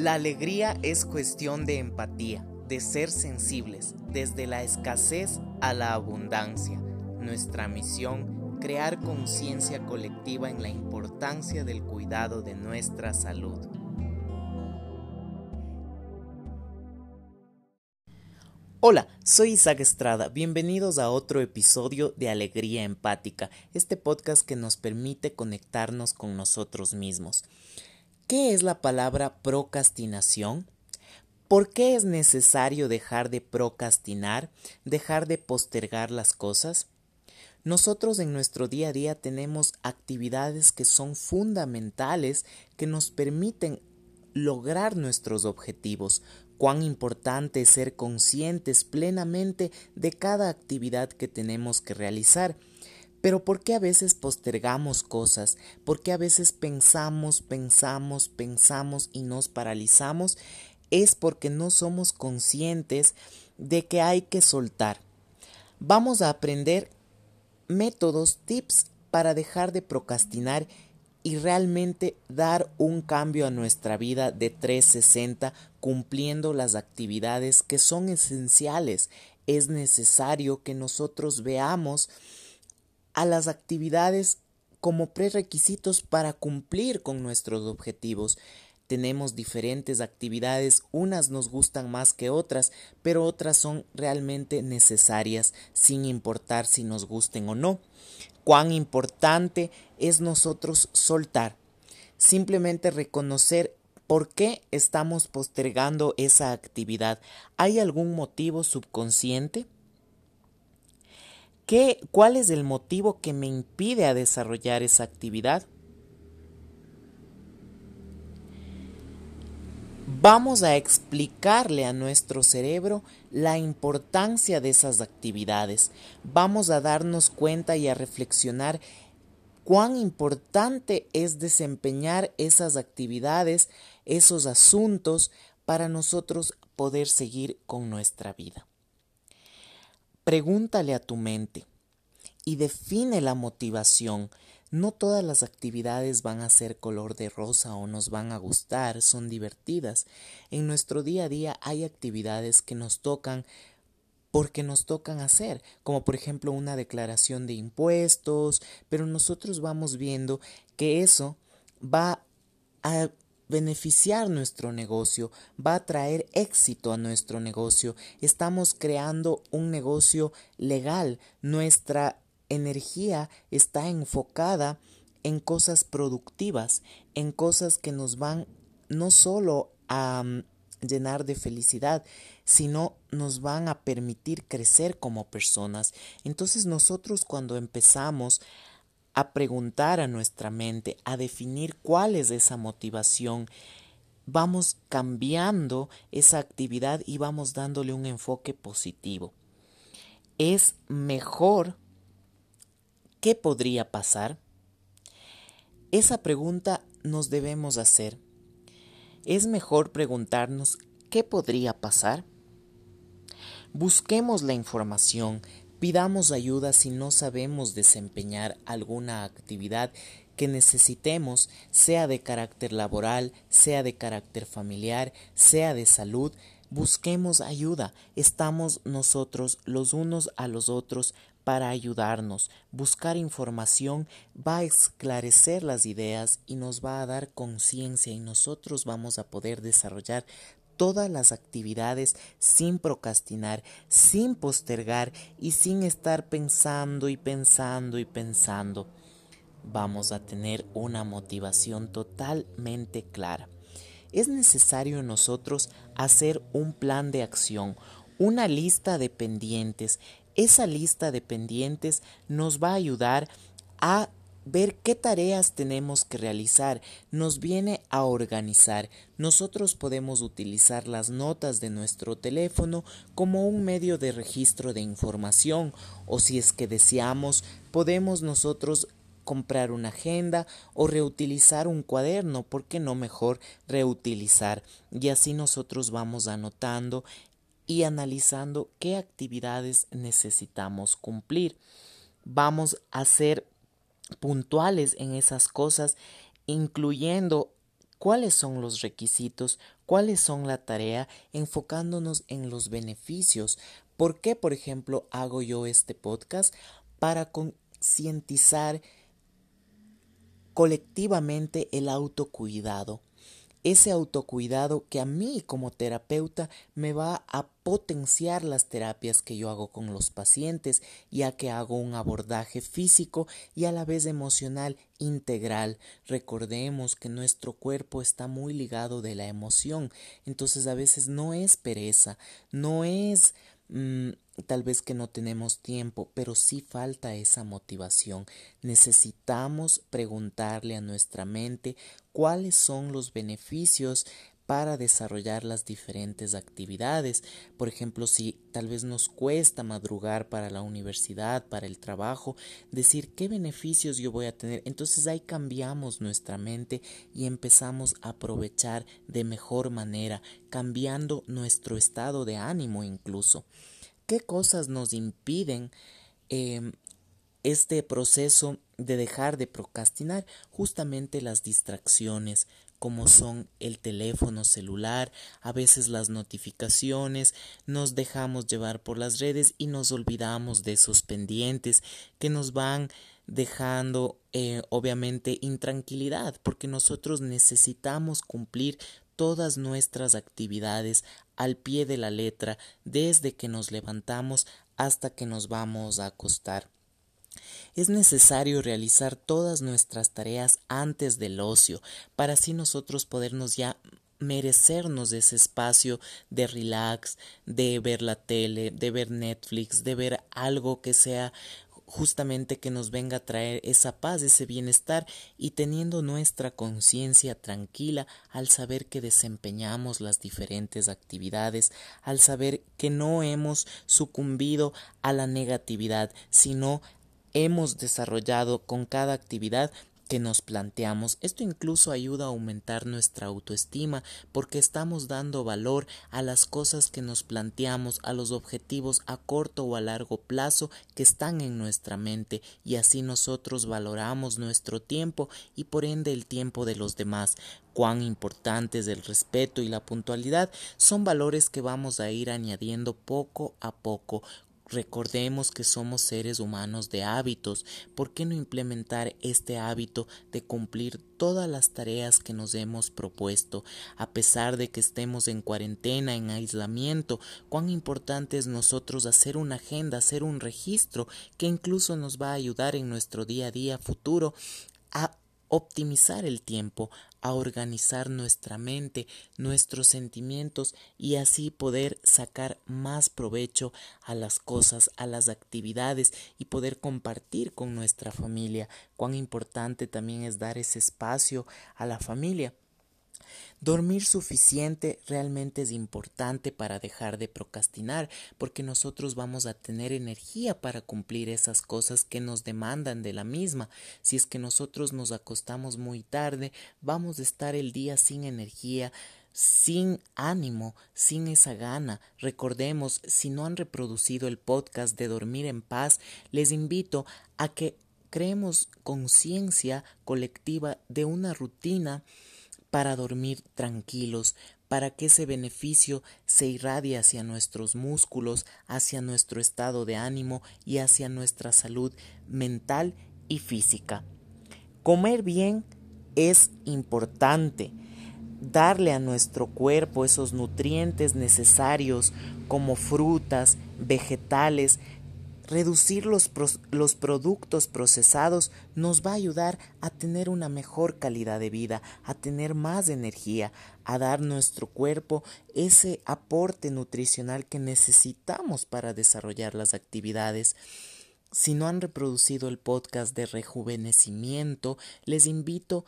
La alegría es cuestión de empatía, de ser sensibles, desde la escasez a la abundancia. Nuestra misión, crear conciencia colectiva en la importancia del cuidado de nuestra salud. Hola, soy Isaac Estrada, bienvenidos a otro episodio de Alegría Empática, este podcast que nos permite conectarnos con nosotros mismos. ¿Qué es la palabra procrastinación? ¿Por qué es necesario dejar de procrastinar, dejar de postergar las cosas? Nosotros en nuestro día a día tenemos actividades que son fundamentales que nos permiten lograr nuestros objetivos, cuán importante es ser conscientes plenamente de cada actividad que tenemos que realizar. Pero ¿por qué a veces postergamos cosas? ¿Por qué a veces pensamos, pensamos, pensamos y nos paralizamos? Es porque no somos conscientes de que hay que soltar. Vamos a aprender métodos, tips para dejar de procrastinar y realmente dar un cambio a nuestra vida de 360 cumpliendo las actividades que son esenciales. Es necesario que nosotros veamos a las actividades como prerequisitos para cumplir con nuestros objetivos. Tenemos diferentes actividades, unas nos gustan más que otras, pero otras son realmente necesarias sin importar si nos gusten o no cuán importante es nosotros soltar, simplemente reconocer por qué estamos postergando esa actividad. ¿Hay algún motivo subconsciente? ¿Qué, ¿Cuál es el motivo que me impide a desarrollar esa actividad? Vamos a explicarle a nuestro cerebro la importancia de esas actividades. Vamos a darnos cuenta y a reflexionar cuán importante es desempeñar esas actividades, esos asuntos, para nosotros poder seguir con nuestra vida. Pregúntale a tu mente y define la motivación no todas las actividades van a ser color de rosa o nos van a gustar, son divertidas. En nuestro día a día hay actividades que nos tocan porque nos tocan hacer, como por ejemplo una declaración de impuestos, pero nosotros vamos viendo que eso va a beneficiar nuestro negocio, va a traer éxito a nuestro negocio. Estamos creando un negocio legal. Nuestra energía está enfocada en cosas productivas, en cosas que nos van no solo a mm, llenar de felicidad, sino nos van a permitir crecer como personas. Entonces nosotros cuando empezamos a preguntar a nuestra mente, a definir cuál es esa motivación, vamos cambiando esa actividad y vamos dándole un enfoque positivo. Es mejor ¿Qué podría pasar? Esa pregunta nos debemos hacer. Es mejor preguntarnos ¿qué podría pasar? Busquemos la información, pidamos ayuda si no sabemos desempeñar alguna actividad que necesitemos, sea de carácter laboral, sea de carácter familiar, sea de salud, busquemos ayuda. Estamos nosotros los unos a los otros para ayudarnos. Buscar información va a esclarecer las ideas y nos va a dar conciencia y nosotros vamos a poder desarrollar todas las actividades sin procrastinar, sin postergar y sin estar pensando y pensando y pensando. Vamos a tener una motivación totalmente clara. Es necesario nosotros hacer un plan de acción, una lista de pendientes esa lista de pendientes nos va a ayudar a ver qué tareas tenemos que realizar, nos viene a organizar. Nosotros podemos utilizar las notas de nuestro teléfono como un medio de registro de información o si es que deseamos, podemos nosotros comprar una agenda o reutilizar un cuaderno, ¿por qué no mejor reutilizar? Y así nosotros vamos anotando y analizando qué actividades necesitamos cumplir. Vamos a ser puntuales en esas cosas, incluyendo cuáles son los requisitos, cuáles son la tarea, enfocándonos en los beneficios. ¿Por qué, por ejemplo, hago yo este podcast? Para concientizar colectivamente el autocuidado ese autocuidado que a mí como terapeuta me va a potenciar las terapias que yo hago con los pacientes, ya que hago un abordaje físico y a la vez emocional integral. Recordemos que nuestro cuerpo está muy ligado de la emoción, entonces a veces no es pereza, no es mm, tal vez que no tenemos tiempo, pero sí falta esa motivación. Necesitamos preguntarle a nuestra mente cuáles son los beneficios para desarrollar las diferentes actividades. Por ejemplo, si tal vez nos cuesta madrugar para la universidad, para el trabajo, decir qué beneficios yo voy a tener. Entonces ahí cambiamos nuestra mente y empezamos a aprovechar de mejor manera, cambiando nuestro estado de ánimo incluso. ¿Qué cosas nos impiden em, este proceso de dejar de procrastinar? Justamente las distracciones, como son el teléfono celular, a veces las notificaciones, nos dejamos llevar por las redes y nos olvidamos de esos pendientes que nos van dejando eh, obviamente intranquilidad porque nosotros necesitamos cumplir todas nuestras actividades al pie de la letra desde que nos levantamos hasta que nos vamos a acostar. Es necesario realizar todas nuestras tareas antes del ocio, para así nosotros podernos ya merecernos ese espacio de relax, de ver la tele, de ver Netflix, de ver algo que sea justamente que nos venga a traer esa paz, ese bienestar y teniendo nuestra conciencia tranquila al saber que desempeñamos las diferentes actividades, al saber que no hemos sucumbido a la negatividad, sino hemos desarrollado con cada actividad que nos planteamos. Esto incluso ayuda a aumentar nuestra autoestima porque estamos dando valor a las cosas que nos planteamos, a los objetivos a corto o a largo plazo que están en nuestra mente y así nosotros valoramos nuestro tiempo y por ende el tiempo de los demás cuán importantes el respeto y la puntualidad son valores que vamos a ir añadiendo poco a poco Recordemos que somos seres humanos de hábitos. ¿Por qué no implementar este hábito de cumplir todas las tareas que nos hemos propuesto? A pesar de que estemos en cuarentena, en aislamiento, cuán importante es nosotros hacer una agenda, hacer un registro que incluso nos va a ayudar en nuestro día a día futuro a optimizar el tiempo, a organizar nuestra mente, nuestros sentimientos y así poder sacar más provecho a las cosas, a las actividades y poder compartir con nuestra familia. Cuán importante también es dar ese espacio a la familia. Dormir suficiente realmente es importante para dejar de procrastinar, porque nosotros vamos a tener energía para cumplir esas cosas que nos demandan de la misma. Si es que nosotros nos acostamos muy tarde, vamos a estar el día sin energía, sin ánimo, sin esa gana. Recordemos, si no han reproducido el podcast de Dormir en Paz, les invito a que creemos conciencia colectiva de una rutina para dormir tranquilos, para que ese beneficio se irradie hacia nuestros músculos, hacia nuestro estado de ánimo y hacia nuestra salud mental y física. Comer bien es importante. Darle a nuestro cuerpo esos nutrientes necesarios como frutas, vegetales, Reducir los, los, productos procesados nos va a ayudar a tener una mejor calidad de vida, a tener más energía, a dar nuestro cuerpo ese aporte nutricional que necesitamos para desarrollar las actividades. Si no han reproducido el podcast de rejuvenecimiento, les invito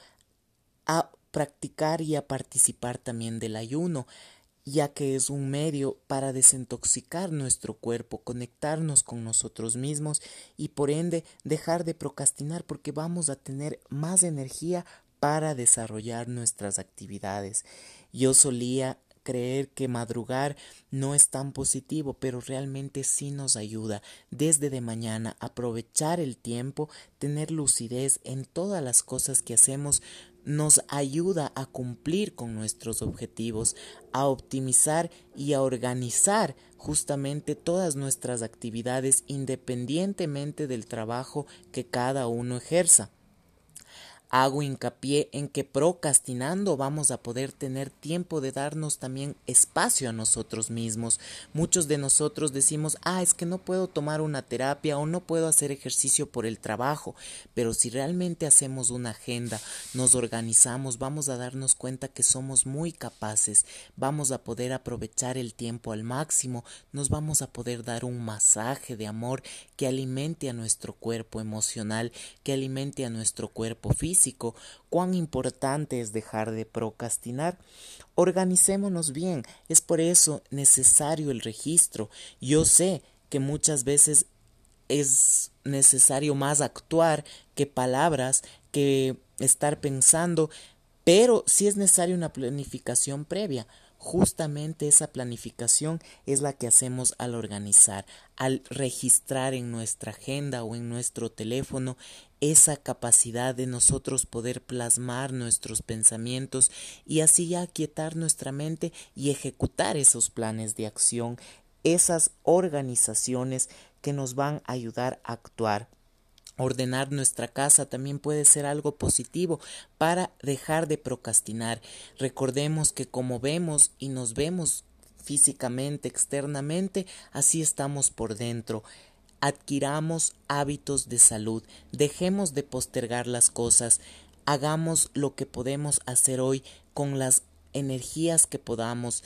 a practicar y a participar también del ayuno ya que es un medio para desintoxicar nuestro cuerpo, conectarnos con nosotros mismos y por ende dejar de procrastinar porque vamos a tener más energía para desarrollar nuestras actividades. Yo solía creer que madrugar no es tan positivo, pero realmente sí nos ayuda desde de mañana aprovechar el tiempo, tener lucidez en todas las cosas que hacemos nos ayuda a cumplir con nuestros objetivos, a optimizar y a organizar justamente todas nuestras actividades independientemente del trabajo que cada uno ejerza. Hago hincapié en que procrastinando vamos a poder tener tiempo de darnos también espacio a nosotros mismos. Muchos de nosotros decimos, ah, es que no puedo tomar una terapia o no puedo hacer ejercicio por el trabajo, pero si realmente hacemos una agenda, nos organizamos, vamos a darnos cuenta que somos muy capaces, vamos a poder aprovechar el tiempo al máximo, nos vamos a poder dar un masaje de amor que alimente a nuestro cuerpo emocional, que alimente a nuestro cuerpo físico, cuán importante es dejar de procrastinar. Organicémonos bien, es por eso necesario el registro. Yo sé que muchas veces es necesario más actuar que palabras, que estar pensando, pero sí es necesaria una planificación previa. Justamente esa planificación es la que hacemos al organizar, al registrar en nuestra agenda o en nuestro teléfono esa capacidad de nosotros poder plasmar nuestros pensamientos y así aquietar nuestra mente y ejecutar esos planes de acción, esas organizaciones que nos van a ayudar a actuar Ordenar nuestra casa también puede ser algo positivo para dejar de procrastinar. Recordemos que como vemos y nos vemos físicamente, externamente, así estamos por dentro. Adquiramos hábitos de salud, dejemos de postergar las cosas, hagamos lo que podemos hacer hoy con las energías que podamos,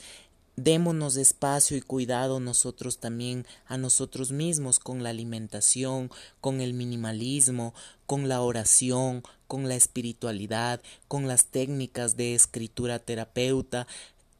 Démonos espacio y cuidado nosotros también a nosotros mismos con la alimentación, con el minimalismo, con la oración, con la espiritualidad, con las técnicas de escritura terapeuta,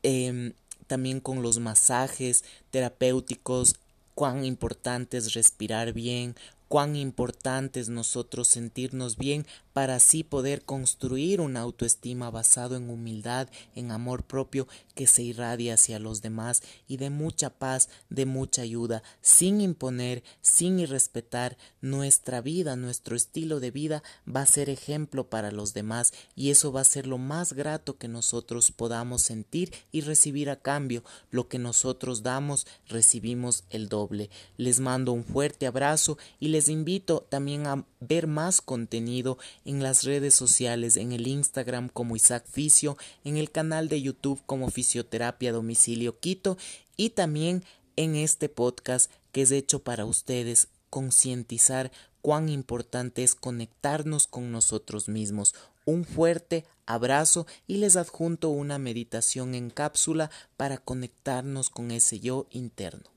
em, también con los masajes terapéuticos, cuán importante es respirar bien, cuán importante es nosotros sentirnos bien para así poder construir una autoestima basado en humildad, en amor propio que se irradia hacia los demás y de mucha paz, de mucha ayuda, sin imponer, sin irrespetar nuestra vida, nuestro estilo de vida va a ser ejemplo para los demás y eso va a ser lo más grato que nosotros podamos sentir y recibir a cambio. Lo que nosotros damos, recibimos el doble. Les mando un fuerte abrazo y les invito también a ver más contenido en las redes sociales, en el Instagram como Isaac Fisio, en el canal de YouTube como Fisioterapia Domicilio Quito y también en este podcast que es hecho para ustedes concientizar cuán importante es conectarnos con nosotros mismos. Un fuerte abrazo y les adjunto una meditación en cápsula para conectarnos con ese yo interno.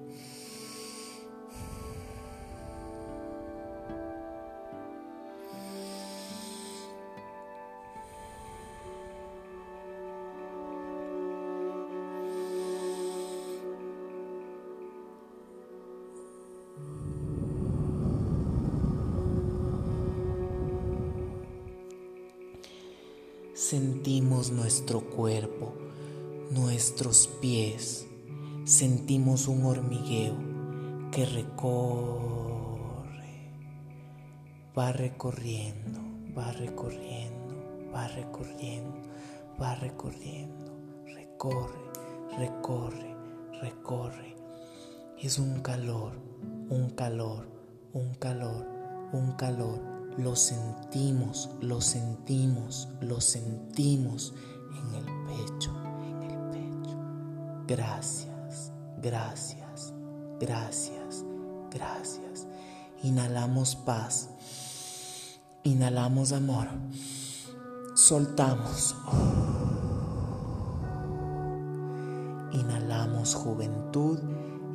Nuestro cuerpo, nuestros pies, sentimos un hormigueo que recorre, va recorriendo, va recorriendo, va recorriendo, va recorriendo, recorre, recorre, recorre. Es un calor, un calor, un calor, un calor. Lo sentimos, lo sentimos, lo sentimos en el pecho, en el pecho. Gracias, gracias, gracias, gracias. Inhalamos paz, inhalamos amor, soltamos. Inhalamos juventud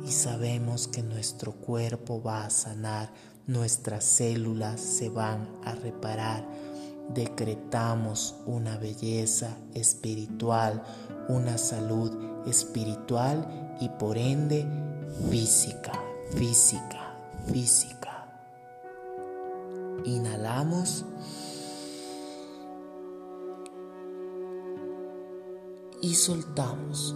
y sabemos que nuestro cuerpo va a sanar nuestras células se van a reparar. Decretamos una belleza espiritual, una salud espiritual y por ende física, física, física. Inhalamos. Y soltamos.